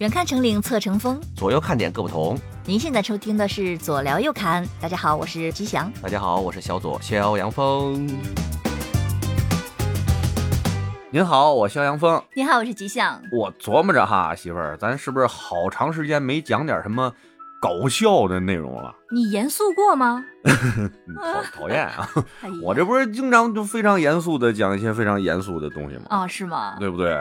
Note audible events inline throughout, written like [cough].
远看成岭侧成峰，左右看点各不同。您现在收听的是左聊右侃，大家好，我是吉祥。大家好，我是小左肖阳峰。您好，我肖阳峰。您好，我是吉祥。我琢磨着哈，媳妇儿，咱是不是好长时间没讲点什么搞笑的内容了？你严肃过吗？[laughs] 讨讨厌啊！[laughs] 哎我这不是经常就非常严肃的讲一些非常严肃的东西吗？啊，是吗？对不对？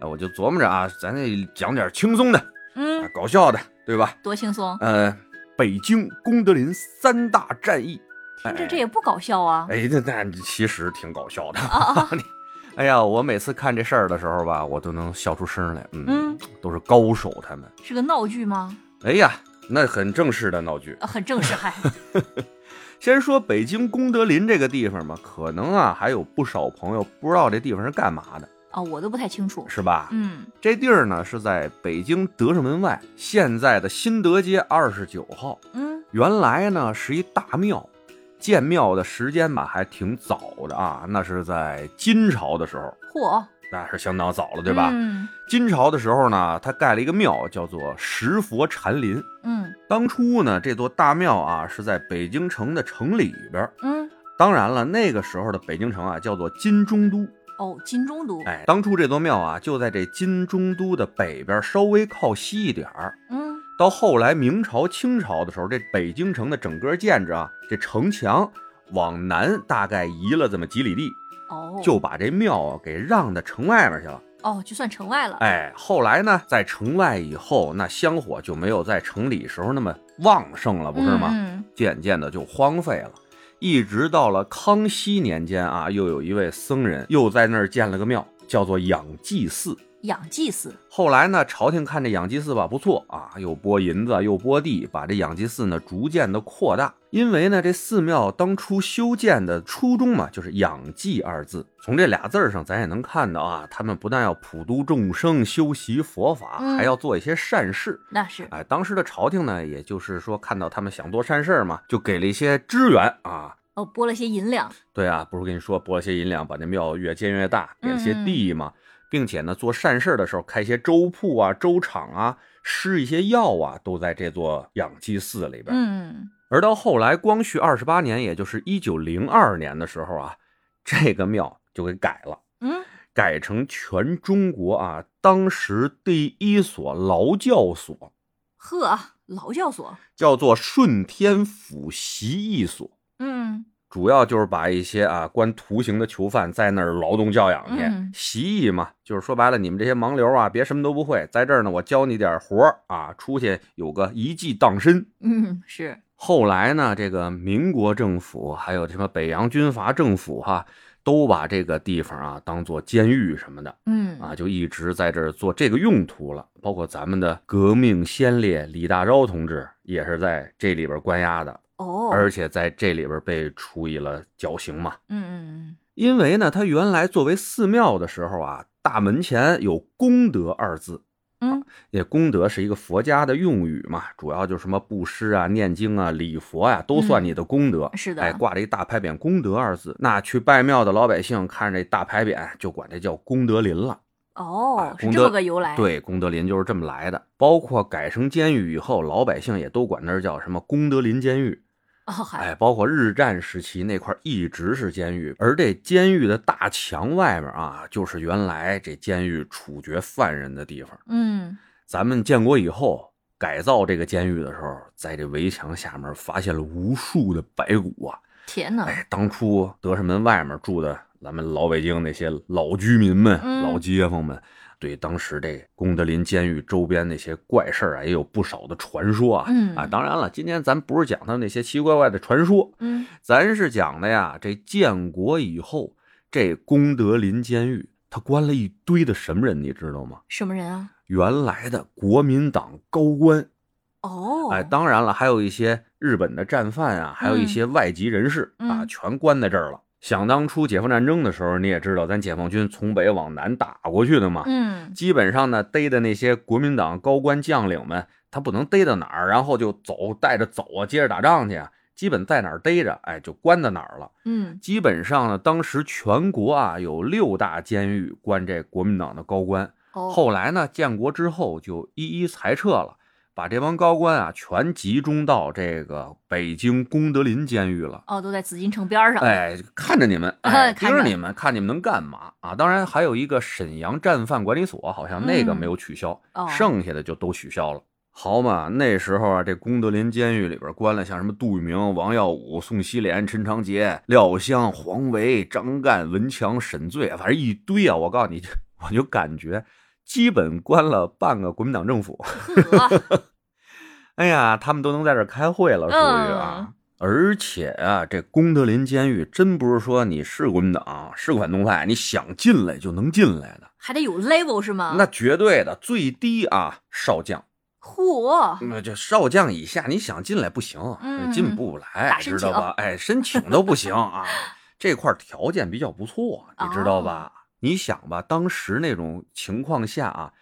哎，我就琢磨着啊，咱得讲点轻松的，啊嗯，，搞笑的，对吧？多轻松。呃，北京功德林三大战役，听着这也不搞笑啊。哎，那那其实挺搞笑的。啊 [laughs] 哎呀，我每次看这事儿的时候吧，我都能笑出声来。嗯，嗯，都是高手他们。是个闹剧吗？哎呀，那很正式的闹剧。啊，很正式，[laughs] 还先说北京功德林这个地方吧，可能啊还有不少朋友不知道这地方是干嘛的，啊，我都不太清楚。是吧？嗯，这地儿呢是在北京德胜门外，现在的新德街二十九号。嗯，原来呢是一大庙，建庙的时间吧还挺早的啊，那是在金朝的时候，嚯，那是相当早了，对吧？嗯金朝的时候呢，他盖了一个庙，叫做石佛禅林。嗯当初呢，这座大庙啊是在北京城的城里边。嗯，当然了，那个时候的北京城啊叫做金中都。哦，金中都。哎，当初这座庙啊就在这金中都的北边，稍微靠西一点儿。嗯到后来明朝、清朝的时候，这北京城的整个建制啊，这城墙往南大概移了这么几里地，哦，就把这庙啊给让到城外面去了。哦，就算城外了。哎，后来呢，在城外以后，那香火就没有在城里时候那么旺盛了，不是吗？嗯渐渐的就荒废了。一直到了康熙年间啊，又有一位僧人又在那儿建了个庙，叫做养济寺。养祭祀。后来呢，朝廷看这养济寺吧不错啊，又拨银子又拨地，把这养济寺呢逐渐的扩大。因为呢，这寺庙当初修建的初衷嘛，就是养济二字。从这俩字儿上，咱也能看到啊，他们不但要普度众生、修习佛法，嗯还要做一些善事。那是。哎，当时的朝廷呢，也就是说看到他们想做善事嘛，就给了一些支援啊。哦，拨了些银两。对啊，不是跟你说拨了些银两，把这庙越建越大，给了些地嘛，并且呢，做善事儿的时候开一些粥铺啊、粥厂啊，施一些药啊，都在这座养济寺里边。嗯而到后来光绪二十八年，也就是一九零二年的时候啊，这个庙就给改了。嗯，改成全中国啊，当时第一所劳教所，呵，劳教所。叫做顺天府习艺所。嗯主要就是把一些啊关徒刑的囚犯在那儿劳动教养去，嗯习艺嘛，就是说白了，你们这些盲流啊，别什么都不会，在这儿呢，我教你点活儿啊，出去有个一技傍身。嗯，是。后来呢，这个民国政府还有什么北洋军阀政府哈、都把这个地方啊当做监狱什么的嗯啊，就一直在这儿做这个用途了。包括咱们的革命先烈李大钊同志也是在这里边关押的，哦，而且在这里边被处以了绞刑嘛。嗯嗯嗯因为呢，它原来作为寺庙的时候啊，大门前有功德二字。嗯也功德是一个佛家的用语嘛，主要就是什么布施啊、念经啊、礼佛呀、都算你的功德。嗯是的哎，挂着一大牌匾“功德”二字，那去拜庙的老百姓看这大牌匾，就管这叫功德林了。哦哎，是这功德么个由来。，对，功德林就是这么来的。包括改成监狱以后，老百姓也都管那儿叫什么功德林监狱。哦，哎，包括日战时期那块儿一直是监狱，而这监狱的大墙外面啊，就是原来这监狱处决犯人的地方。嗯咱们建国以后改造这个监狱的时候，在这围墙下面发现了无数的白骨啊！天哪，哎，当初德胜门外面住的咱们老北京那些老居民们、嗯老街坊们，对当时这功德林监狱周边那些怪事儿啊，也有不少的传说啊。嗯啊，当然了，今天咱不是讲他那些奇奇怪怪的传说，嗯咱是讲的呀，这建国以后，这功德林监狱他关了一堆的什么人，你知道吗？什么人啊？原来的国民党高官，哦，哎，当然了，还有一些日本的战犯啊，还有一些外籍人士、啊，嗯全关在这儿了。想当初解放战争的时候，你也知道，咱解放军从北往南打过去的嘛，嗯基本上呢，逮的那些国民党高官将领们，他不能逮到哪儿，然后就走，带着走啊，接着打仗去啊。基本在哪儿逮着，哎，就关到哪儿了。嗯基本上呢，当时全国啊有六大监狱关这国民党的高官，哦，后来呢，建国之后就一一裁撤了，把这帮高官啊全集中到这个北京功德林监狱了。哦，都在紫禁城边上。哎，看着你们，[laughs] 哎，看着盯着你们，看你们能干嘛啊？当然还有一个沈阳战犯管理所，好像那个没有取消，哦剩下的就都取消了。好嘛，那时候啊，这功德林监狱里边关了像什么杜聿明、王耀武、宋希濂、陈长捷、廖湘、黄维、张干、文强、沈醉，反正一堆啊！我告诉你，[laughs] 我就感觉基本关了半个国民党政府。呵，[laughs] 哎呀，他们都能在这儿开会了，属于啊。嗯而且啊，这功德林监狱真不是说你是国民党是反动派，你想进来就能进来的，还得有 level 是吗？那绝对的最低啊，少将。嚯，那这少将以下，你想进来不行，嗯进不来知道吧？哎，申请都不行啊。[laughs] 这块条件比较不错，你知道吧？哦你想吧，当时那种情况下啊，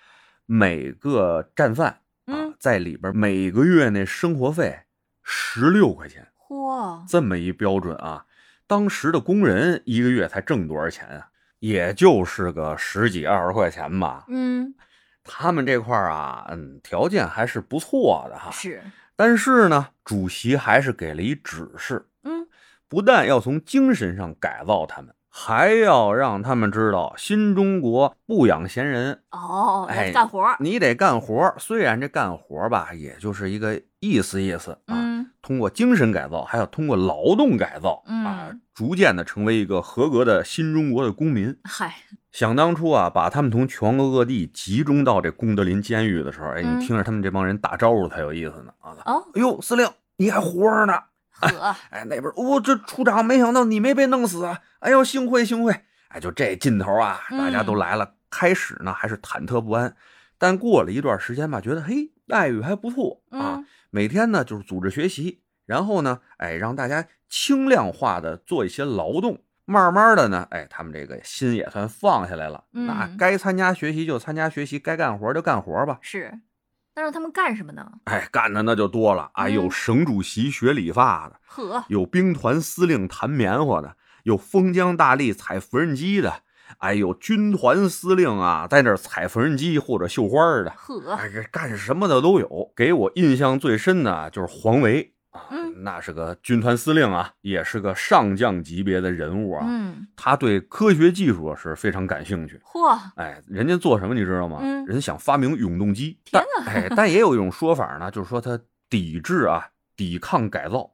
每个战犯啊嗯，在里边每个月那生活费十六块钱，嚯，这么一标准啊，当时的工人一个月才挣多少钱啊？也就是个十几二十块钱吧。嗯，他们这块儿啊，嗯，条件还是不错的哈。是，但是呢，主席还是给了一指示，嗯，不但要从精神上改造他们，还要让他们知道新中国不养闲人，哦，哎干活儿，你得干活。虽然这干活吧，也就是一个意思意思啊。嗯，通过精神改造，还要通过劳动改造、啊嗯，逐渐的成为一个合格的新中国的公民。嗨，想当初啊，把他们从全国各地集中到这功德林监狱的时候，哎，嗯你听着他们这帮人打招呼才有意思呢啊！哦，哎呦，司令，你还活着呢！呵，哎，那边哦，这处长，没想到你没被弄死啊！哎呦，幸会幸会！哎，就这劲头啊，大家都嗯来了。开始呢还是忐忑不安，但过了一段时间吧，觉得嘿，待遇还不错啊。嗯，每天呢就是组织学习，然后呢，哎，让大家轻量化的做一些劳动。慢慢的呢，哎，他们这个心也算放下来了。嗯那该参加学习就参加学习，该干活就干活吧。是，那让他们干什么呢？哎，干的那就多了。啊，嗯。有省主席学理发的，呵，有兵团司令弹棉花的，有封疆大吏踩缝纫机的，哎，有军团司令啊，在那儿踩缝纫机或者绣花的，呵，哎，这干什么的都有。给我印象最深的啊就是黄维。啊，嗯那是个军团司令啊，也是个上将级别的人物啊。嗯，他对科学技术是非常感兴趣。嚯，哎，人家做什么你知道吗？嗯人想发明永动机。天但哎，但也有一种说法呢，就是说他抵制啊，抵抗改造，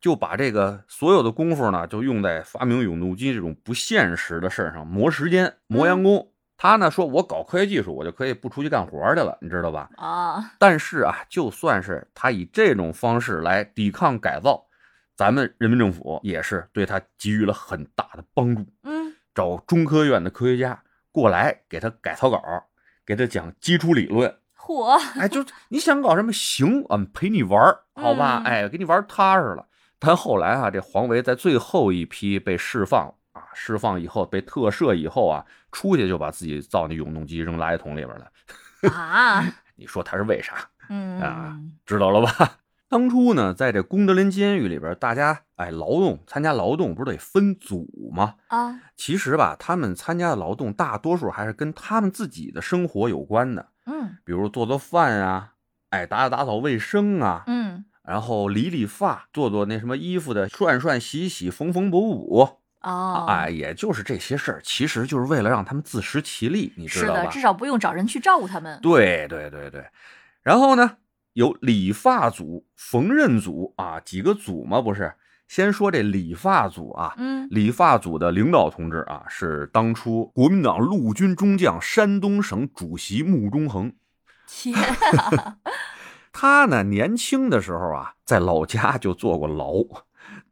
就把这个所有的功夫呢，就用在发明永动机这种不现实的事儿上，磨时间、磨洋工。他呢说，我搞科学技术，我就可以不出去干活去了，你知道吧？啊，但是啊，就算是他以这种方式来抵抗改造，咱们人民政府也是对他给予了很大的帮助。嗯，找中科院的科学家过来给他改草稿，给他讲基础理论。嚯，哎，就你想搞什么行，俺们陪你玩儿好吧？嗯哎，给你玩踏实了。但后来啊，这黄维在最后一批被释放啊，释放以后被特赦以后啊，出去就把自己造那永动机扔垃圾桶里边了。[laughs] 啊，你说他是为啥？嗯，啊知道了吧？[laughs] 当初呢，在这功德林监狱里边，大家哎劳动参加劳动不是得分组吗？啊，其实吧，他们参加的劳动大多数还是跟他们自己的生活有关的，嗯比如做做饭啊，哎打打打扫卫生啊，嗯，然后理理发，做做那什么衣服的涮涮洗洗缝缝补补，哦，哎，也就是这些事儿，其实就是为了让他们自食其力，你知是的，至少不用找人去照顾他们。对对对对，然后呢，有理发组、缝纫组啊，几个组嘛，不是？先说这理发组啊，嗯，理发组的领导同志啊，是当初国民党陆军中将、山东省主席穆中恒。[laughs] 天，[laughs] 他呢，年轻的时候啊，在老家就坐过牢，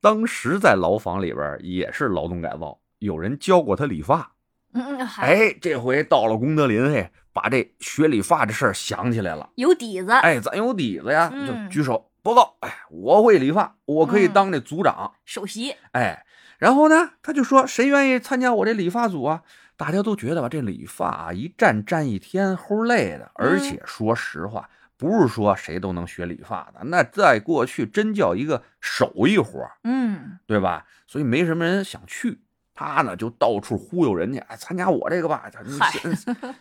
当时在牢房里边也是劳动改造，有人教过他理发。嗯嗯，还哎，这回到了功德林，嘿，把这学理发这事儿想起来了。有底子，哎，咱有底子呀，嗯就举手报告。哎，我会理发，我可以嗯当这组长。首席，哎，然后呢，他就说谁愿意参加我这理发组啊？大家都觉得吧，这理发啊，一站站一天，齁累的。而且说实话，不是说谁都能学理发的，那在过去真叫一个手艺活儿，嗯，对吧？所以没什么人想去。他呢就到处忽悠人家，哎，参加我这个吧。嗨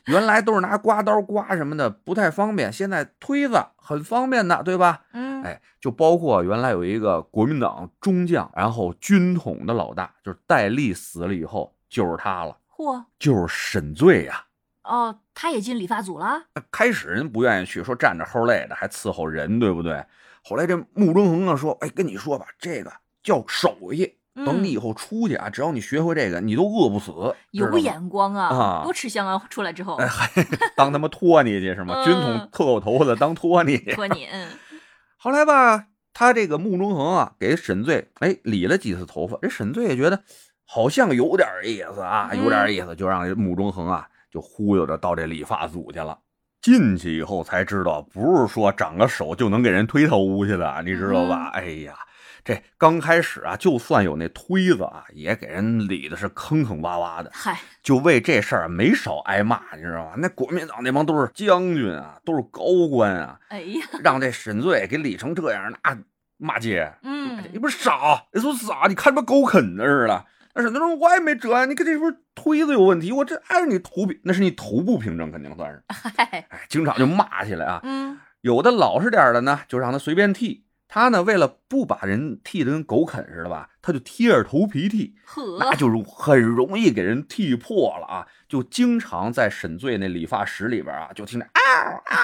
原来都是拿刮刀刮什么的，不太方便，现在推子很方便的，对吧？嗯，哎，就包括原来有一个国民党中将，然后军统的老大，就是戴笠死了以后，就是他了，嚯，就是沈醉呀、哦，他也进理发组了，开始人不愿意去，说站着齁累的，还伺候人，对不对？后来这穆中恒啊说：“哎，跟你说吧，这个叫手艺，嗯等你以后出去啊，只要你学会这个，你都饿不死。有眼光啊，啊多吃香啊！出来之后，哎，还当他妈托尼去是吗？嗯军统特狗头子当托尼去。托你，嗯，[laughs] 后来吧，他这个穆中恒啊，给沈醉哎理了几次头发，这沈醉也觉得好像有点意思啊，有点意思，就让这穆中恒啊就忽悠着到这理发组去了。进去以后才知道，不是说长个手就能给人推头去的，你知道吧？哎呀，这刚开始啊，就算有那推子啊，也给人理的是坑坑洼洼的。嗨，就为这事儿没少挨骂，你知道吗？那国民党那帮都是将军啊，都是高官啊，哎呀，让这沈醉给理成这样，那骂街，嗯，你不是傻，你说傻，你看他妈狗啃的似的。那沈醉说：“我也没辙啊，你看这不是推子有问题，我这按着你头皮，那是你头部平整，肯定算是。[laughs] 哎，经常就骂起来啊。嗯，有的老实点的呢，就让他随便剃。他呢，为了不把人剃得跟狗啃似的吧，他就贴着头皮剃。那，就是很容易给人剃破了啊！就经常在沈醉那理发室里边啊，就听着啊啊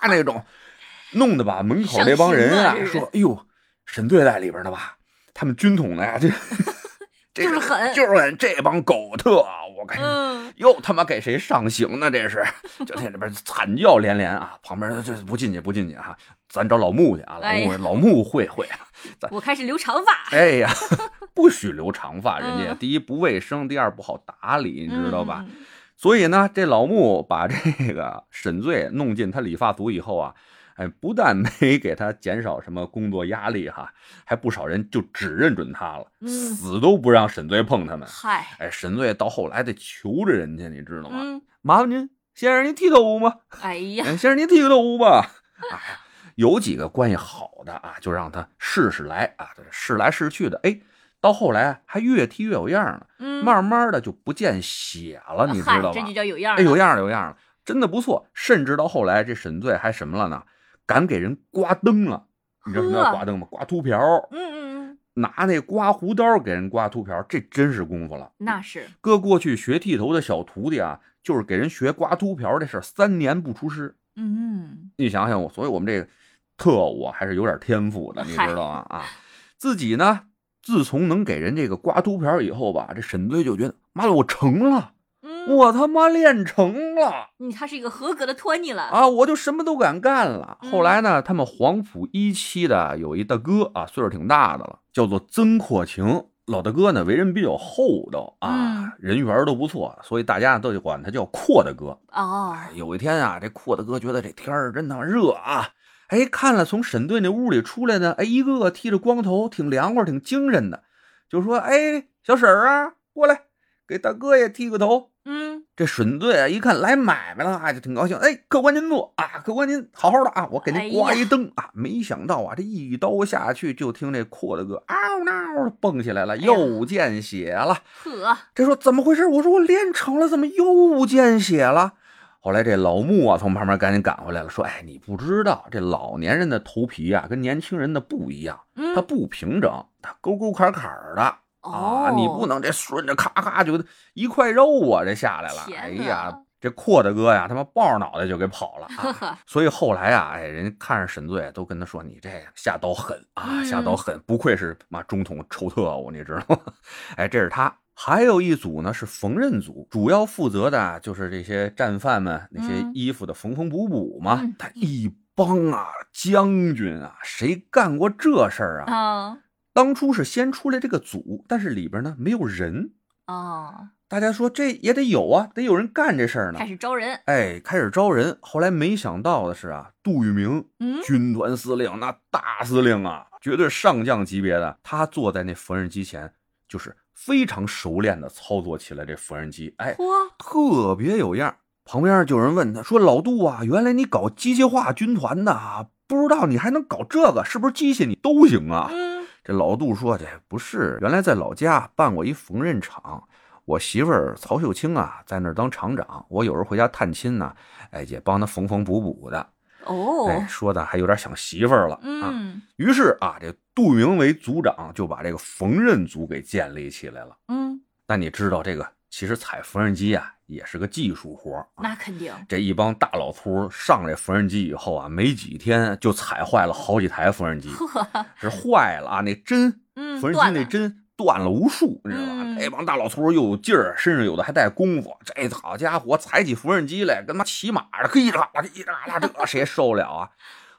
啊那种，弄得吧门口那帮人啊说：“哎呦，沈醉在里边呢吧？他们军统的呀，这这就是狠就是狠，这帮狗特啊！我感觉嗯，又他妈给谁上刑呢？这是 [laughs] 就在里边惨叫连连啊！旁边这不进去不进去啊！咱找老穆去啊！老穆哎老穆会会啊！[laughs] 我开始留长发，哎呀，[laughs] 不许留长发，人家嗯第一不卫生，第二不好打理，你知道吧？嗯？所以呢，这老穆把这个沈醉弄进他理发组以后啊，哎，不但没 [laughs] 给他减少什么工作压力哈，还不少人就只认准他了，嗯死都不让沈醉碰他们。嗨，哎，沈醉到后来得求着人家，你知道吗？嗯，麻烦您，先生您剃头吗？哎呀，哎，先生您剃个头吧。哎呀，有几个关系好的啊，就让他试试来啊，试来试去的，哎，到后来还越踢越有样了。嗯，慢慢的就不见血了，你知道吧？这就叫有样了哎，有，样有样儿了，真的不错。甚至到后来，这沈醉还什么了呢？敢给人刮灯了。你知道什么叫刮灯吗？刮秃瓢，嗯嗯嗯，拿那刮胡刀给人刮秃瓢，这真是功夫了。那是，搁过去学剃头的小徒弟啊，就是给人学刮秃瓢这事儿，三年不出师。嗯，你想想我，所以我们这个特务啊，还是有点天赋的，你知道吗？啊，自己呢，自从能给人这个刮秃瓢以后吧，这沈醉就觉得，妈的，我成了。嗯，我他妈练成了你他是一个合格的托尼了，啊！我就什么都敢干了。嗯后来呢，他们黄埔一期的有一大哥啊，岁数挺大的了，叫做曾扩情。老大哥呢，为人比较厚道啊，嗯人缘都不错，所以大家都管他叫阔大哥。哦，哎，有一天啊，这阔大哥觉得这天儿真他妈热啊，哎，看了从沈队那屋里出来呢，哎，一个个剃着光头，挺凉快，挺精神的，就说：“哎，小婶儿啊，过来，给大哥也剃个头。”嗯，这沈队啊，一看来买卖了啊，就挺高兴。哎，客官您坐啊，客官您好好的啊，我给哎您刮一灯、啊。没想到啊，这一刀下去，就听这阔大哥嗷嗷的蹦起来了，又见血了。呵，这说怎么回事？我说我练成了，怎么又见血了？后来这老穆啊，从旁边赶紧赶回来了，说：“哎，你不知道，这老年人的头皮啊，跟年轻人的不一样，嗯它，不平整，它沟沟坎坎的。”哦啊，，你不能这顺着咔咔就一块肉啊，这下来了。天哎呀，这阔大哥呀，他妈抱着脑袋就给跑了 [laughs] 所以后来啊，哎，人家看着沈醉都跟他说：“你这下刀狠啊，嗯下刀狠，不愧是妈中统臭特务，你知道吗？” [laughs] 哎，这是他。还有一组呢是缝纫组，主要负责的啊就是这些战犯们那些嗯衣服的缝缝补补嘛。嗯他一帮啊将军啊，谁干过这事儿啊？啊，当初是先出来这个组，但是里边呢没有人。哦，大家说这也得有啊，得有人干这事儿呢开。始招人，哎，开始招人。后来没想到的是啊，杜聿明嗯，军团司令，那大司令啊，绝对上将级别的，他坐在那缝纫机前，就是非常熟练的操作起来这缝纫机，哎，特别有样儿。旁边就有人问他说：“老杜啊，原来你搞机械化军团的啊，不知道你还能搞这个，是不是机械你都行啊？”嗯，这老杜说：“这不是，原来在老家办过一缝纫厂，我媳妇儿曹秀清啊，在那儿当厂长，我有时候回家探亲呢，哎，也帮她缝缝补补的。哦，哎，说的还有点想媳妇儿了啊。嗯于是啊，这杜明为组长就把这个缝纫组给建立起来了。嗯，但你知道这个，其实踩缝纫机啊也是个技术活。那肯定。这一帮大老粗上这缝纫机以后啊，没几天就踩坏了好几台缝纫机，[laughs] 是坏了啊，那针嗯，缝纫机那针断了无数，你知道吧？嗯这帮大老粗又有劲儿，身上有的还带功夫。这好家伙，踩起缝纫机来跟他妈骑马的，嘿啦啦嘿啦啦，这谁受得了啊？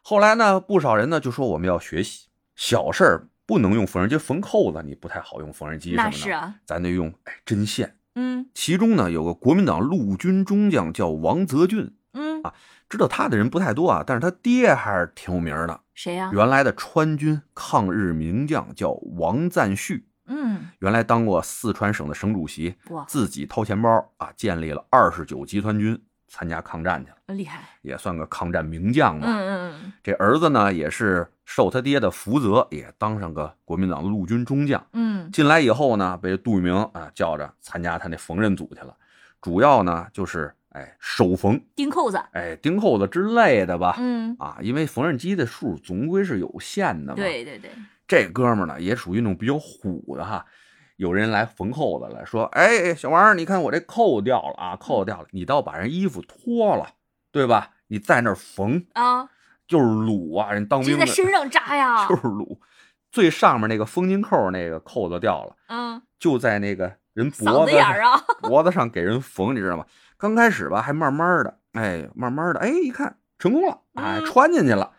后来呢，不少人呢就说我们要学习，小事儿不能用缝纫机缝扣子，你不太好用缝纫机什么的，那是啊，咱得用哎针线。嗯。其中呢，有个国民党陆军中将叫王泽俊，嗯。啊，知道他的人不太多啊，但是他爹还是挺有名的。谁呀？原来的川军抗日名将叫王赞旭，嗯，原来当过四川省的省主席，自己掏钱包啊，建立了二十九集团军，参加抗战去了，厉害。也算个抗战名将吧。嗯嗯这儿子呢，也是受他爹的福泽，也当上个国民党陆军中将。嗯进来以后呢，被杜聿明啊叫着参加他那缝纫组去了，主要呢就是哎手缝、钉扣子。哎钉扣子之类的吧。嗯，啊，因为缝纫机的数总归是有限的嘛。，对对对，这哥们儿呢也属于那种比较虎的哈。有人来缝扣子了，说：“哎，小王，你看我这扣掉了啊，扣掉了，你倒把人衣服脱了，对吧？你在那儿缝，啊，就是撸啊，人当兵的在身上扎呀。[laughs] 就是撸。最上面那个风巾扣那个扣子掉了，嗯，就在那个人脖子子眼儿啊。脖子上给人缝，你知道吗？刚开始吧，还慢慢的，哎，慢慢的，哎，一看成功了，哎，嗯穿进去了，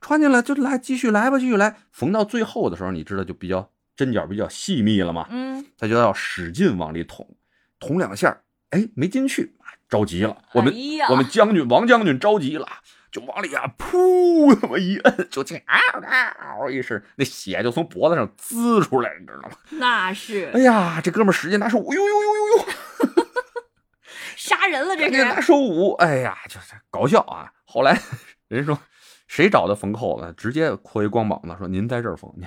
穿进来就来，继续来吧，继续来。缝到最后的时候，你知道就比较针脚比较细密了嘛，嗯，他就要使劲往里捅，捅两下，哎，没进去，着急了。我们、哎我们将军王将军着急了，就往里啊，噗，那么一摁，就听啊啊一声，那血就从脖子上滋出来，你知道吗？那是哎呀，这哥们使劲拿手捂，呦呦呦呦呦。[laughs] 杀人了，这赶紧拿。手捂，哎呀，就是搞笑啊！后来人说谁找的缝扣子，直接扩一光膀子说：“您在这儿缝，您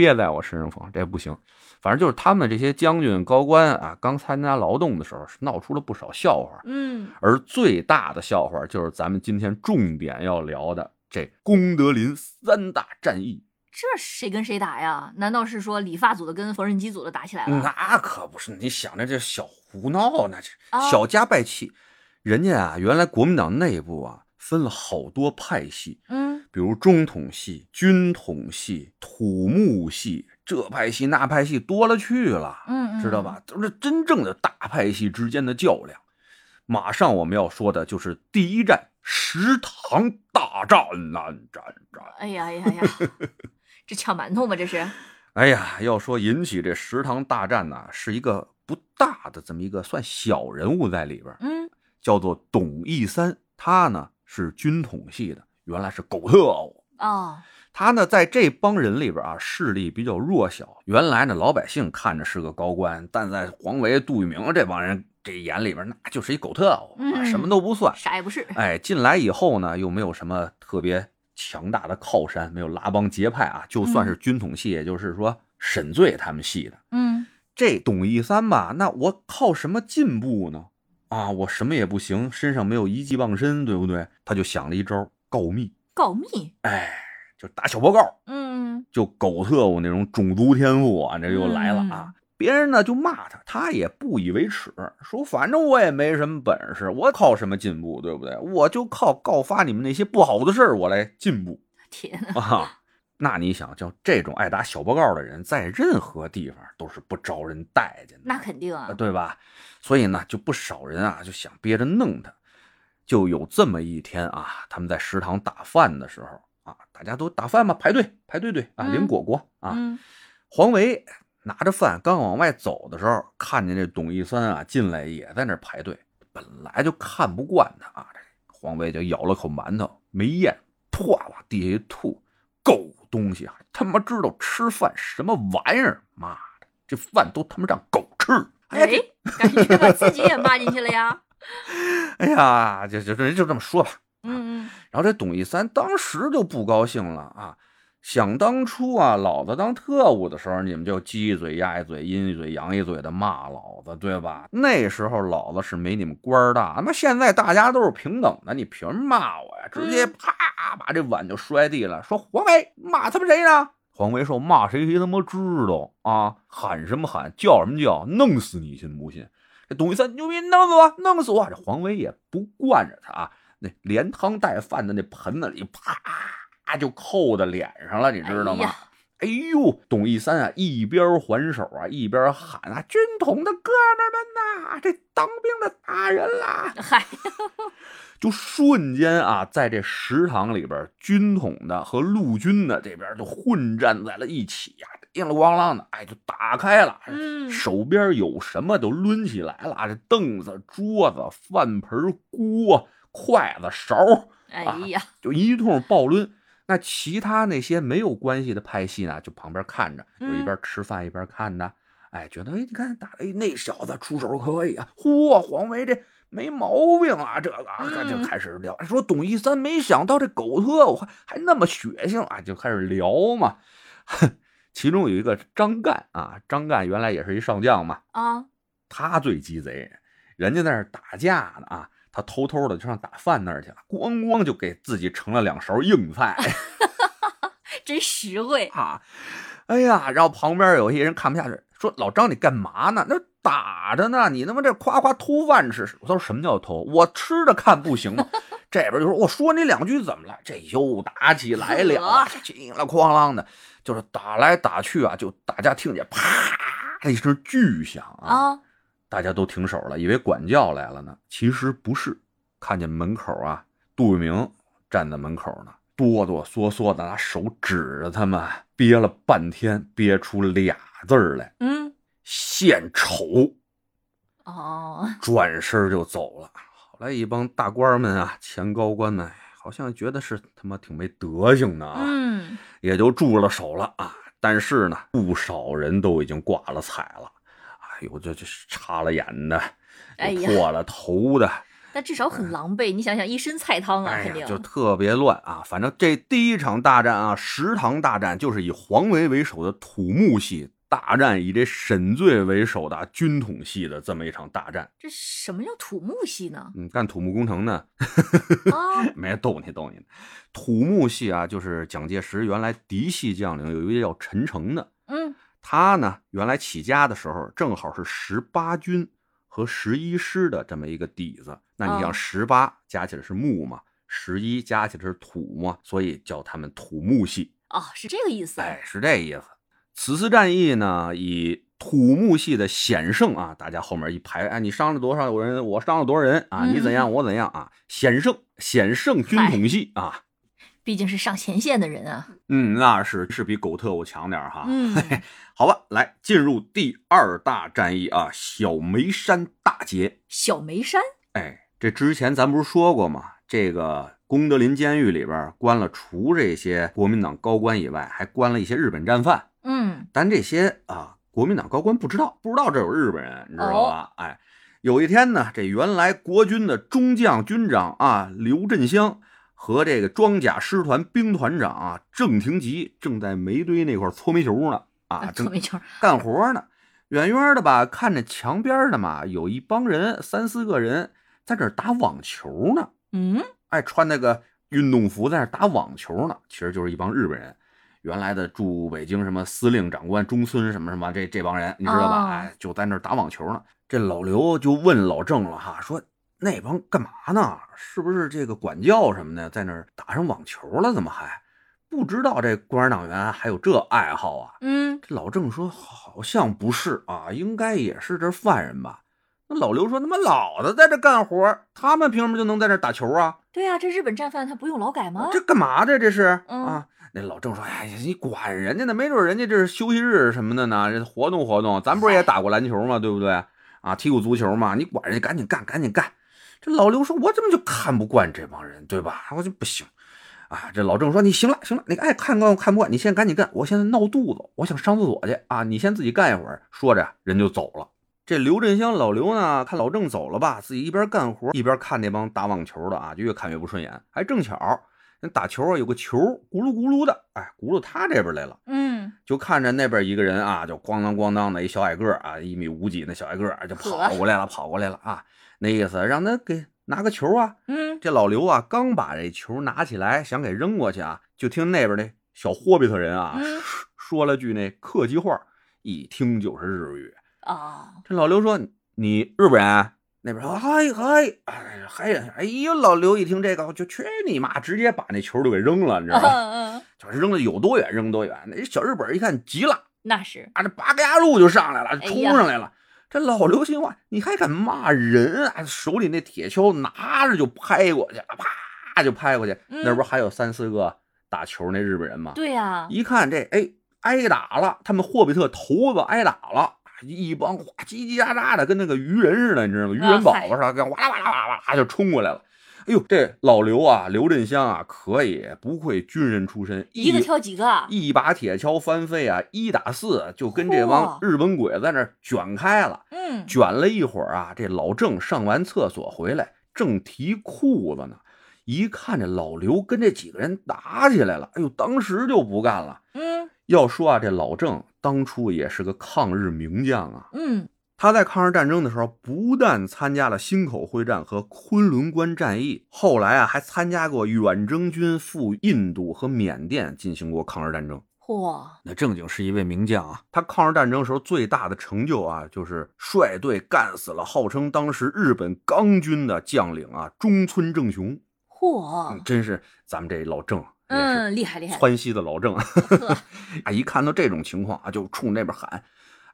别在我身上缝，这不行。”反正就是他们这些将军高官啊，刚参加劳动的时候，是闹出了不少笑话。嗯，而最大的笑话就是咱们今天重点要聊的这功德林三大战役。这谁跟谁打呀？难道是说理发组的跟缝纫机组的打起来了？那可不是，你想着这小胡闹呢，这啊小家败气。人家啊，原来国民党内部啊分了好多派系，嗯，比如中统系、军统系、土木系，这派系那派系多了去了，嗯嗯知道吧？都是真正的大派系之间的较量。马上我们要说的就是第一战食堂大战，南战战。哎呀哎呀哎呀，这抢馒头吗？这是？哎呀，要说引起这食堂大战呢，是一个不大的这么一个算小人物在里边，嗯，叫做董一三，他呢是军统系的，原来是狗特务。哦，他呢在这帮人里边啊势力比较弱小，原来呢老百姓看着是个高官，但在黄维、杜聿明这帮人这眼里边，那就是一狗特务，什么都不算。啥也不是。哎，进来以后呢，又没有什么特别强大的靠山，没有拉帮结派啊，就算是军统系，也就是说沈醉他们系的。嗯这董一三吧，那我靠什么进步呢？啊，我什么也不行，身上没有一技傍身，对不对？他就想了一招告密，告密。哎，就打小报告，嗯就狗特务那种种族天赋啊，这又来了啊。别人呢就骂他，他也不以为耻，说反正我也没什么本事，我靠什么进步，对不对？我就靠告发你们那些不好的事儿，我来进步天哪！啊。那你想，就这种爱打小报告的人，在任何地方都是不招人待见的。那肯定啊啊，。对吧？所以呢，就不少人啊就想憋着弄他。就有这么一天啊，他们在食堂打饭的时候啊，大家都打饭嘛，排队排队队啊，嗯领果果啊。嗯黄维拿着饭刚往外走的时候，看见这董一三啊进来，也在那排队。本来就看不惯他啊，这黄维就咬了口馒头，没咽，啪往地下一吐，狗东西啊，他妈知道吃饭什么玩意儿？妈的，这饭都他妈让狗吃！哎感觉把自己也骂进去了呀。[laughs] 哎呀，就就人就这么说吧。嗯嗯然后这董一三当时就不高兴了啊，想当初啊，老子当特务的时候，你们就鸡一嘴鸭一嘴，阴一嘴阳一嘴的骂老子，对吧？那时候老子是没你们官大。那么现在大家都是平等的，你凭什么骂我呀？直接啪把这碗就摔地了，说黄维骂他们谁呢？黄维说骂谁谁他妈知道啊？喊什么喊，叫什么叫，弄死你信不信？这董一三牛逼，弄死我，弄死我！这黄维也不惯着他啊，那连汤带饭的那盆子里啪。就扣在脸上了，你知道吗？哎呦，董一三啊，一边还手啊，一边喊啊：“军统的哥们们呐，这当兵的打人啦！[laughs] ”嗨，就瞬间啊，在这食堂里边，军统的和陆军的这边就混战在了一起呀，叮了咣啷的，哎，就打开了。嗯，手边有什么都抡起来了，这凳子、桌子、饭盆、锅、筷子、勺，哎呀，就一通暴抡。那其他那些没有关系的派系呢，就旁边看着，就一边吃饭一边看的，哎，觉得哎，你看打哎那小子出手可以啊，嚯，黄维这没毛病啊，这个啊就开始聊，说董一三没想到这狗特我还还那么血性啊，就开始聊嘛。[laughs] 其中有一个张干啊，张干原来也是一上将嘛，啊，他最鸡贼，人家在那打架呢啊。他偷偷的就上打饭那儿去了，咣咣就给自己盛了两勺硬菜，[laughs] 真实惠啊！哎呀，然后旁边有些人看不下去，说：“老张，你干嘛呢？那打着呢，你他妈这夸夸偷饭吃！”我说：“什么叫偷？我吃着看不行吗？” [laughs] 这边就说：“我说你两句怎么了？”这又打起来了，叮了哐啷的，就是打来打去啊，就大家听见啪一声巨响啊。大家都停手了，以为管教来了呢，其实不是。看见门口啊，杜聿明站在门口呢，哆哆嗦嗦的拿手指着他们，憋了半天，憋出俩字儿来，嗯，献丑。哦，转身就走了。后来一帮大官们啊，前高官们，好像觉得是他妈挺没德行的啊，嗯，也就住了手了啊。但是呢，不少人都已经挂了彩了。有这这插了眼的，破了头的，但至少很狼狈。你想想，一身菜汤啊，肯定就特别乱啊。反正这第一场大战啊，食堂大战就是以黄维为首的土木系大战，以这沈醉为首的军统系的这么一场大战。这什么叫土木系呢？嗯，干土木工程呢？啊，[laughs] 没逗你逗你。土木系啊，就是蒋介石原来嫡系将领有一位叫陈诚的，嗯。他呢，原来起家的时候正好是十八军和十一师的这么一个底子。那你像十八加起来是木嘛，十一加起来是土嘛，所以叫他们土木系。哦，是这个意思。哎，是这意思。此次战役呢，以土木系的险胜啊，大家后面一排，哎，你伤了多少人，我伤了多少人啊？你怎样，我怎样啊？险胜，险胜军统系啊。毕竟是上前线的人啊，嗯，那是是比狗特务强点哈。嗯，好吧，来进入第二大战役啊，小梅山大捷。小梅山，哎，这之前咱不是说过吗？这个功德林监狱里边关了除这些国民党高官以外，还关了一些日本战犯。嗯，但这些啊，国民党高官不知道，不知道这有日本人，你知道吧？哎，有一天呢，这原来国军的中将军长啊，刘振香。和这个装甲师团兵团长啊郑廷吉正在煤堆那块搓煤球呢啊，搓煤球干活呢。远远的吧，看着墙边的嘛，有一帮人，三四个人在这打网球呢。嗯，哎，穿那个运动服在那打网球呢，其实就是一帮日本人，原来的驻北京什么司令长官中村什么什么这这帮人，你知道吧？哎，就在那打网球呢。这老刘就问老郑了哈，说。那帮干嘛呢？是不是这个管教什么的，在那儿打上网球了？怎么还不知道这共产党员还有这爱好啊？嗯，这老郑说好像不是啊，应该也是这犯人吧？那老刘说他妈老子在这干活，他们凭什么就能在这打球啊？对呀，这日本战犯他不用劳改吗？这干嘛的？这是啊？那老郑说，哎呀，你管人家呢？没准人家这是休息日什么的呢，活动活动。咱不是也打过篮球吗？对不对？啊，踢过足球吗？你管人家，赶紧干，赶紧干。这老刘说：“我怎么就看不惯这帮人，对吧？我就不行啊！”这老郑说：“你行了，行了，你爱看惯看不惯，你现在赶紧干。我现在闹肚子，我想上厕所去啊！你先自己干一会儿。”说着，人就走了。这刘振香老刘呢，看老郑走了吧，自己一边干活一边看那帮打网球的啊，就越看越不顺眼。还正巧那打球啊有个球咕噜咕噜的，哎，咕噜他这边来了，嗯，就看着那边一个人啊，就咣当咣当的一小矮个啊，一米五几那小矮个儿就跑过来了，跑过来了啊，那意思让他给拿个球啊。嗯，这老刘啊，刚把这球拿起来想给扔过去啊，就听那边那小霍比特人啊、嗯 [laughs] 说了句那客气话，一听就是日语。哦，这老刘说：“你日本人？”那边说：“嗨嗨，哎嗨呀！哎呦，老刘一听这个，就去你妈，直接把那球就给扔了，你知道吗？嗯嗯，[laughs] 就是扔的有多远扔多远。那小日本一看急了，那是，啊，这八嘎路就上来了，冲上来了。这老刘心话，你还敢骂人啊？手里那铁锹拿着就拍过去了，啪就拍过去。嗯那不还有三四个打球那日本人吗？对呀，一看这，哎，挨打了，他们霍比特头子挨打了，一帮哗叽叽喳喳的，跟那个鱼人似的，你知道吗？鱼人宝宝似的，跟哇啦哇啦哇啦哇啦就冲过来了。哎呦，这老刘啊，刘振香啊，可以，不愧军人出身，一个挑几个啊，一把铁锹翻飞啊，一打四就跟这帮日本鬼子在那卷开了。嗯，卷了一会儿啊，这老郑上完厕所回来，正提裤子呢，一看这老刘跟这几个人打起来了，哎呦，当时就不干了。嗯要说啊，这老郑当初也是个抗日名将啊。嗯，他在抗日战争的时候，不但参加了忻口会战和昆仑关战役，后来啊还参加过远征军赴印度和缅甸进行过抗日战争。嚯，那正经是一位名将啊！他抗日战争时候最大的成就啊，就是率队干死了号称当时日本钢军的将领啊中村正雄。嚯嗯，，真是咱们这老郑嗯，厉害厉害，川西的老郑呵 [laughs] 啊！一看到这种情况啊，就冲那边喊：“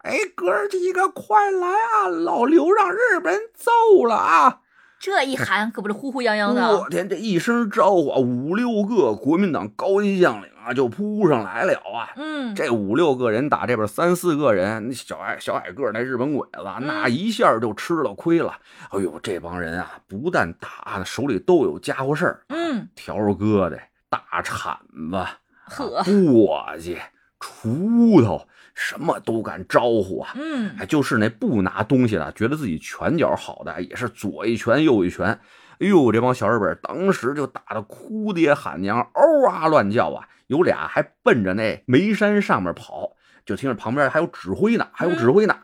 哎，哥儿几个快来啊！老刘让日本人揍了啊！”这一喊可不是呼呼泱泱的我，天，这一声招呼啊，五六个国民党高级将领啊就扑上来了啊！嗯，这五六个人打这边三四个人，那小矮小矮个那日本鬼子，嗯那一下就吃了亏了。哎呦，这帮人啊，不但打，手里都有家伙事儿，嗯，条疙瘩、大铲子、呵，簸箕、锄头，什么都敢招呼啊！嗯，哎，就是那不拿东西的，觉得自己拳脚好的，也是左一拳右一拳。哎呦，这帮小日本当时就打得哭爹喊娘，嗷啊乱叫啊！有俩还奔着那煤山上面跑，就听着旁边还有指挥呢，还有指挥呢，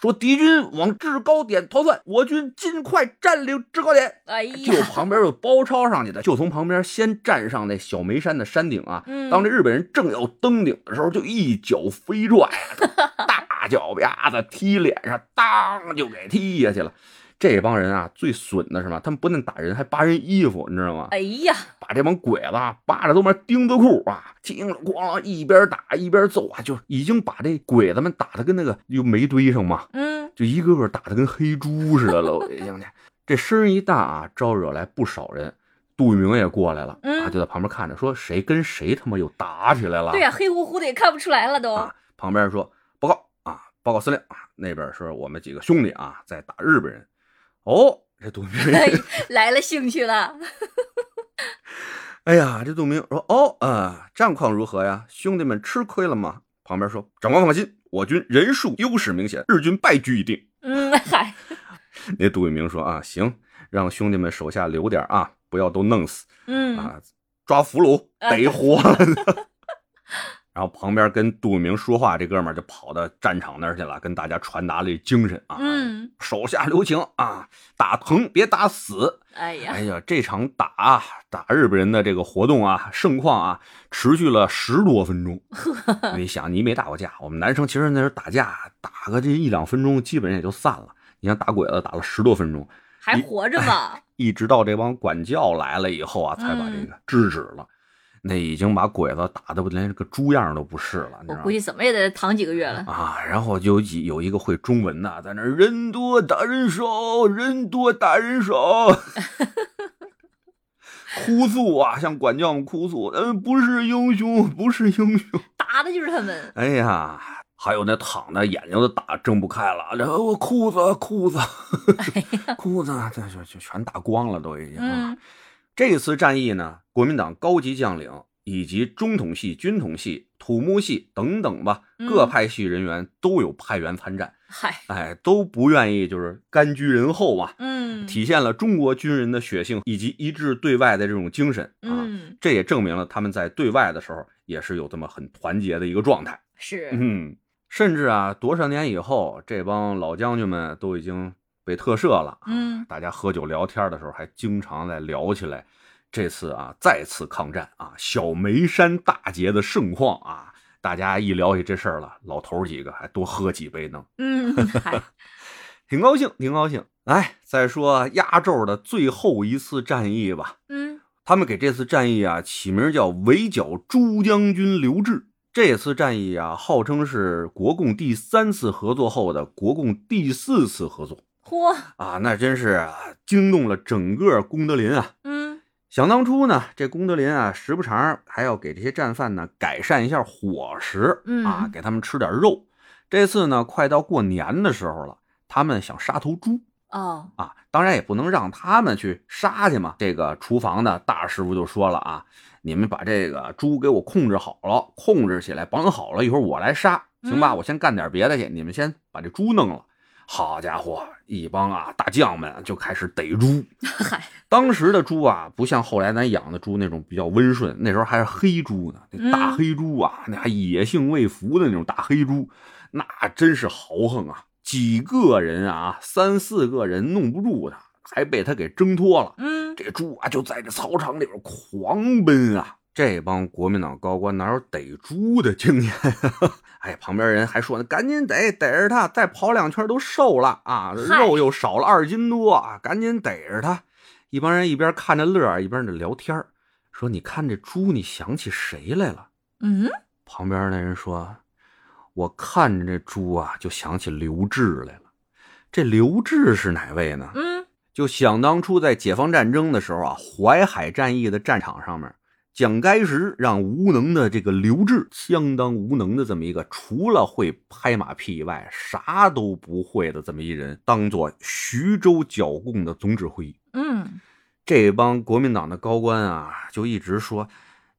说敌军往制高点逃窜，我军尽快占领制高点。哎就，旁边有包抄上去的，就从旁边先站上那小梅山的山顶啊。嗯当这日本人正要登顶的时候，就一脚飞踹，[laughs] 大脚丫子踢脸上，当就给踢下去了。这帮人啊，最损的是什么？他们不但打人，还扒人衣服，你知道吗？哎呀，把这帮鬼子啊扒着都门钉子裤啊，叮了咣啷一边打一边揍啊，就已经把这鬼子们打的跟那个又没堆上嘛，嗯，就一个个打的跟黑猪似的了，[laughs] 已经。这声一大啊，招惹来不少人。杜聿明也过来了，嗯啊，就在旁边看着，说谁跟谁他妈又打起来了？对呀，黑乎乎的也看不出来了都，啊，旁边说报告啊，报告司令啊，那边是我们几个兄弟啊在打日本人。哦，这杜明，来了兴趣了，哎呀，这杜聿明说哦啊，战况如何呀？兄弟们吃亏了吗？旁边说长官放心，我军人数优势明显，日军败局已定。嗯，嗨，[laughs] 那杜聿明说啊，行，让兄弟们手下留点啊，不要都弄死嗯，啊，抓俘虏逮活了。[laughs] 然后旁边跟杜聿明说话这哥们儿就跑到战场那儿去了，跟大家传达了精神啊，嗯，手下留情啊，打疼别打死。哎呀哎，呀，这场打啊打日本人的这个活动啊，盛况啊，持续了十多分钟。[laughs] 你想，你没打过架，我们男生其实那时候打架打个这一两分钟，基本上也就散了。你像打鬼子打了十多分钟，还活着吗？[laughs] 一直到这帮管教来了以后啊，才把这个制止了。那已经把鬼子打的连个猪样都不是了，我估？计怎么也得躺几个月了。啊，然后就有有一个会中文的，在那人多打人少，人多打人少，[laughs] 哭诉啊，向管教们哭诉，嗯，不是英雄，不是英雄。打的就是他们。哎呀，还有那躺的眼睛都打睁不开了，然后我裤子裤子裤子，这就就全打光了，都已经。这次战役呢，国民党高级将领以及中统系、军统系、土木系等等吧，嗯各派系人员都有派员参战，嗨，哎，都不愿意就是甘居人后啊，嗯，体现了中国军人的血性以及一致对外的这种精神啊。嗯，这也证明了他们在对外的时候也是有这么很团结的一个状态。是，嗯，甚至啊，多少年以后，这帮老将军们都已经被特赦了。嗯，大家喝酒聊天的时候，还经常在聊起来这次啊再次抗战啊小梅山大捷的盛况啊。大家一聊起这事儿了，老头几个还多喝几杯呢。[laughs] 嗯，挺高兴，挺高兴。来，再说压轴的最后一次战役吧。嗯，他们给这次战役啊起名叫围剿朱将军刘志。这次战役啊，号称是国共第三次合作后的国共第四次合作嚯，啊，那真是惊动了整个功德林啊。嗯，想当初呢，这功德林啊，时不常还要给这些战犯呢改善一下伙食，嗯啊，给他们吃点肉。这次呢，快到过年的时候了，他们想杀头猪哦，啊，当然也不能让他们去杀去嘛。这个厨房的大师傅就说了啊，你们把这个猪给我控制好了，控制起来，绑好了，一会儿我来杀，行吧？嗯我先干点别的去，你们先把这猪弄了。好家伙，一帮啊大将们就开始逮猪。嗨，[laughs] 当时的猪啊，不像后来咱养的猪那种比较温顺，那时候还是黑猪呢。那大嗯黑猪啊，那还野性未服的那种大黑猪，那真是豪横啊！几个人啊，三四个人弄不住它，还被它给挣脱了。嗯，这猪啊，就在这操场里边狂奔啊！这帮国民党高官哪有逮猪的经验呀？哎，旁边人还说呢，赶紧逮，逮着他，再跑两圈都瘦了啊，肉又少了二斤多啊，赶紧逮着他！一帮人一边看着乐儿，一边在聊天儿说：“你看这猪，你想起谁来了嗯，？”旁边那人说：“我看着这猪啊，就想起刘志来了。这刘志是哪位呢？嗯，就想当初在解放战争的时候啊，淮海战役的战场上面，蒋介石让无能的这个刘志，相当无能的这么一个，除了会拍马屁以外，啥都不会的这么一人，当做徐州剿共的总指挥。嗯，这帮国民党的高官啊，就一直说，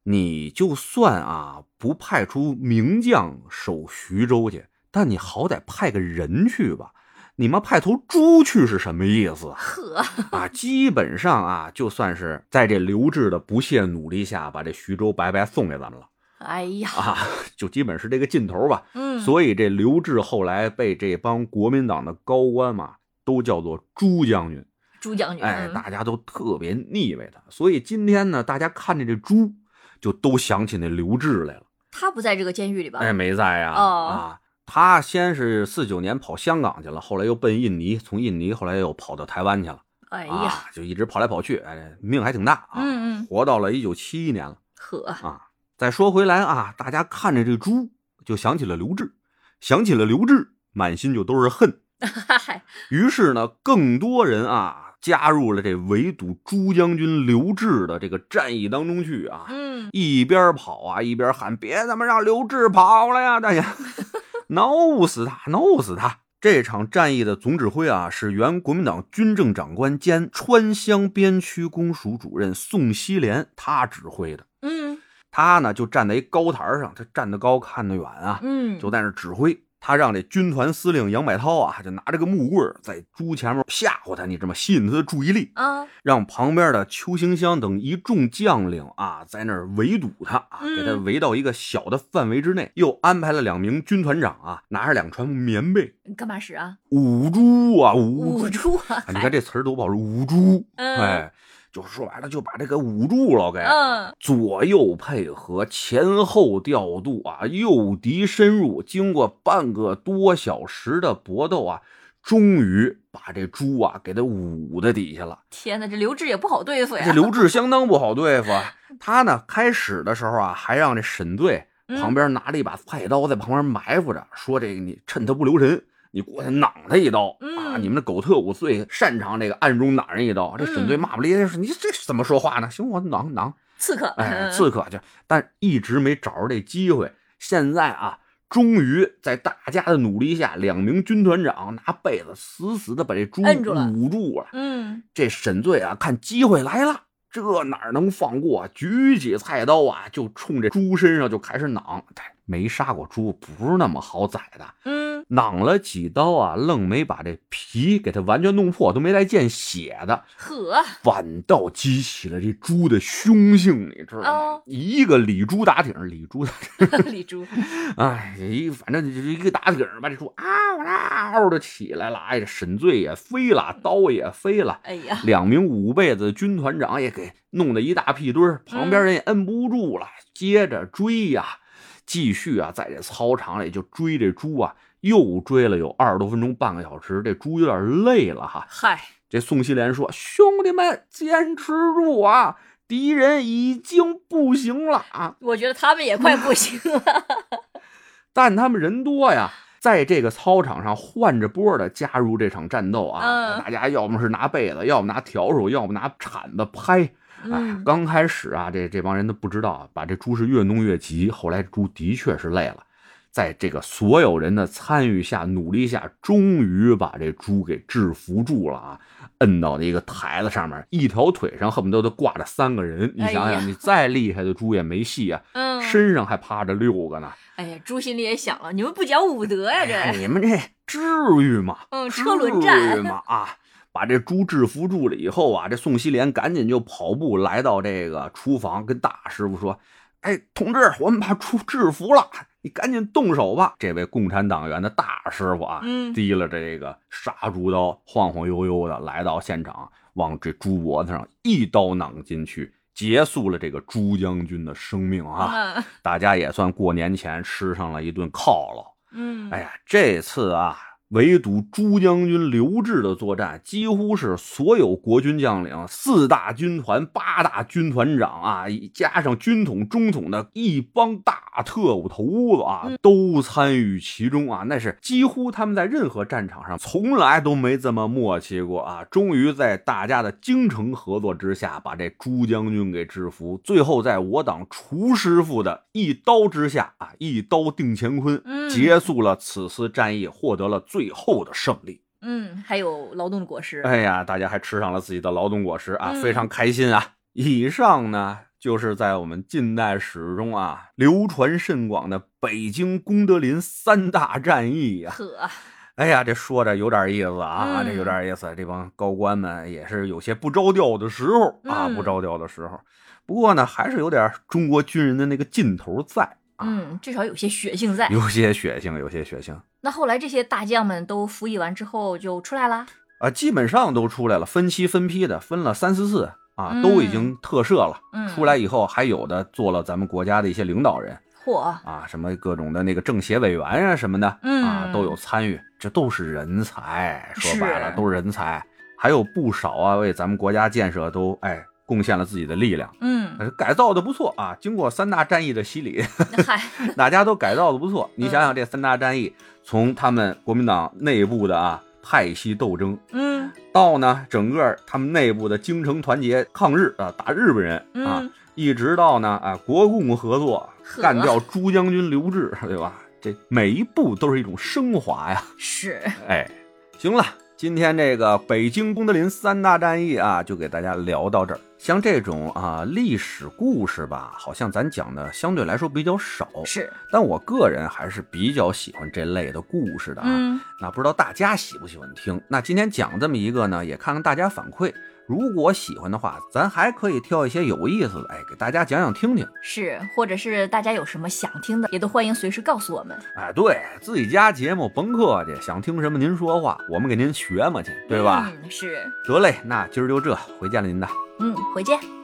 你就算啊不派出名将守徐州去，但你好歹派个人去吧。你们派头猪去是什么意思啊？呵，啊，基本上啊，就算是在这刘志的不懈努力下，把这徐州白白送给咱们了哎呀，啊，就基本是这个劲头吧。嗯，所以这刘志后来被这帮国民党的高官嘛，都叫做朱将军，朱将军，哎，嗯大家都特别腻歪他。所以今天呢，大家看见这猪，就都想起那刘志来了。他不在这个监狱里吧？哎，没在呀、哦啊。他先是四九年跑香港去了，后来又奔印尼，从印尼后来又跑到台湾去了。哎呀，啊，就一直跑来跑去，哎，命还挺大啊。嗯嗯，活到了一九七一年了呵，啊。再说回来啊，大家看着这猪，就想起了刘志，想起了刘志，满心就都是恨。嗨，[laughs] 于是呢，更多人啊加入了这围堵朱将军刘志的这个战役当中去啊。嗯，一边跑啊，一边喊：“别他妈让刘志跑了呀！大家 [laughs] 弄死他，弄死他！”这场战役的总指挥啊，是原国民党军政长官兼川湘边区公署主任宋希濂，他指挥的。嗯他呢就站在一高台上，他站得高看得远啊，嗯，就在那指挥。他让这军团司令杨百涛啊，就拿着个木棍在猪前面吓唬他，你这么吸引他的注意力。啊，让旁边的邱行香等一众将领啊，在那儿围堵他啊，嗯给他围到一个小的范围之内，又安排了两名军团长啊，拿着两船棉被干嘛使啊？捂猪啊，捂捂猪。啊啊！你看这词儿多不好，捂猪，嗯哎，就说白了，就把这个捂住了，给嗯左右配合，前后调度啊，诱敌深入。经过半个多小时的搏斗啊，终于把这猪啊给他捂在底下了。天哪，这刘志也不好对付呀。这刘志相当不好对付啊。他呢，开始的时候啊，还让这沈队嗯旁边拿了一把菜刀在旁边埋伏着，说这个你趁他不留神，你过去攮他一刀、啊！嗯你们的狗特务最擅长这个暗中攮人一刀。这沈队嗯骂不咧咧说：“你这怎么说话呢？行，我攮攮。刺客，[laughs] ”哎，嗯刺客就，但一直没找着这机会。现在啊。终于在大家的努力下，两名军团长拿被子死死的把这猪捂住了。嗯，这沈醉啊，看机会来了，这哪能放过？举起菜刀啊，就冲这猪身上就开始攮。哎没杀过猪，不是那么好宰的。嗯攮了几刀啊，愣没把这皮给它完全弄破，都没带见血的，呵，反倒激起了这猪的凶性，你知道吗？哦一个李猪打挺，李猪打挺，李猪，哎，一反正就是一个打挺把，这猪嗷嗷的起来了，哎，这沈醉也飞了，刀也飞了。哎呀，两名五辈子军团长也给弄得一大屁墩儿，旁边人也摁不住了，接着追呀，继续啊，在这操场里就追这猪啊，又追了有二十多分钟，半个小时，这猪有点累了哈。嗨，这宋希濂说：“兄弟们，坚持住啊，敌人已经不行了啊！我觉得他们也快不行了。[laughs] 但他们人多呀。”在这个操场上换着波的加入这场战斗啊！嗯大家要么是拿被子，要么拿笤帚，要么拿铲子拍。哎嗯，，刚开始啊，这这帮人都不知道啊，把这猪是越弄越急。后来猪的确是累了，在这个所有人的参与下、努力下，终于把这猪给制服住了啊！摁到那个台子上面，一条腿上恨不得都挂着三个人。你想想，你再厉害的猪也没戏啊，[laughs] 嗯，身上还趴着六个呢。哎呀，猪心里也想了，你们不讲武德呀，哎这，你们这至于吗？嗯，至车轮战于，吗？啊！把这猪制服住了以后啊，这宋希濂赶紧就跑步来到这个厨房，跟大师傅说：“哎，同志，我们把猪制服了，你赶紧动手吧。”这位共产党员的大师傅啊，嗯提了这个杀猪刀，晃晃悠悠的来到现场，往这猪脖子上一刀攮进去，结束了这个朱将军的生命啊！嗯大家也算过年前吃上了一顿犒劳。嗯，哎呀，这次啊，围堵朱将军刘志的作战，几乎是所有国军将领、四大军团、八大军团长啊，加上军统、中统的一帮大特务头子啊，都参与其中啊。那是几乎他们在任何战场上从来都没这么默契过啊。终于在大家的精诚合作之下，把这朱将军给制服。最后，在我党厨师傅的一刀之下啊，一刀定乾坤，嗯结束了此次战役，获得了最后的胜利。嗯，还有劳动果实，哎呀，大家还吃上了自己的劳动果实啊，嗯非常开心啊！以上呢，就是在我们近代史中啊流传甚广的北京功德林三大战役啊。呵，哎呀，这说着有点意思啊，嗯这有点意思。这帮高官们也是有些不着调的时候啊，嗯不着调的时候。不过呢，还是有点中国军人的那个劲头在啊，嗯，至少有些血性在。有些血性，有些血性。那后来这些大将们都服役完之后就出来了，啊，基本上都出来了，分期分批的，分了三四次啊，嗯都已经特赦了。嗯，出来以后，还有的做了咱们国家的一些领导人嚯，啊，什么各种的那个政协委员啊什么的，嗯啊，都有参与，这都是人才。说白了，是都是人才，还有不少啊，为咱们国家建设都哎贡献了自己的力量。嗯，呃改造的不错啊！经过三大战役的洗礼，嗨，[laughs] 大家都改造的不错。你嗯想想，这三大战役，从他们国民党内部的啊派系斗争，嗯到呢整个他们内部的精诚团结抗日啊，打日本人啊，嗯，一直到呢啊国共合作干掉朱将军刘志，对吧？这每一步都是一种升华呀。是，哎，行了，今天这个北京功德林三大战役啊，就给大家聊到这儿。像这种啊历史故事吧，好像咱讲的相对来说比较少，是，但我个人还是比较喜欢这类的故事的啊。嗯，那不知道大家喜不喜欢听？那今天讲这么一个呢，也看看大家反馈。如果喜欢的话，咱还可以挑一些有意思的，哎，给大家讲讲听听。是，或者是大家有什么想听的，也都欢迎随时告诉我们，哎，对自己家节目甭客气，想听什么您说话，我们给您学嘛去，对吧？嗯，是，得嘞，那今儿就这，回见了您的。嗯，回见。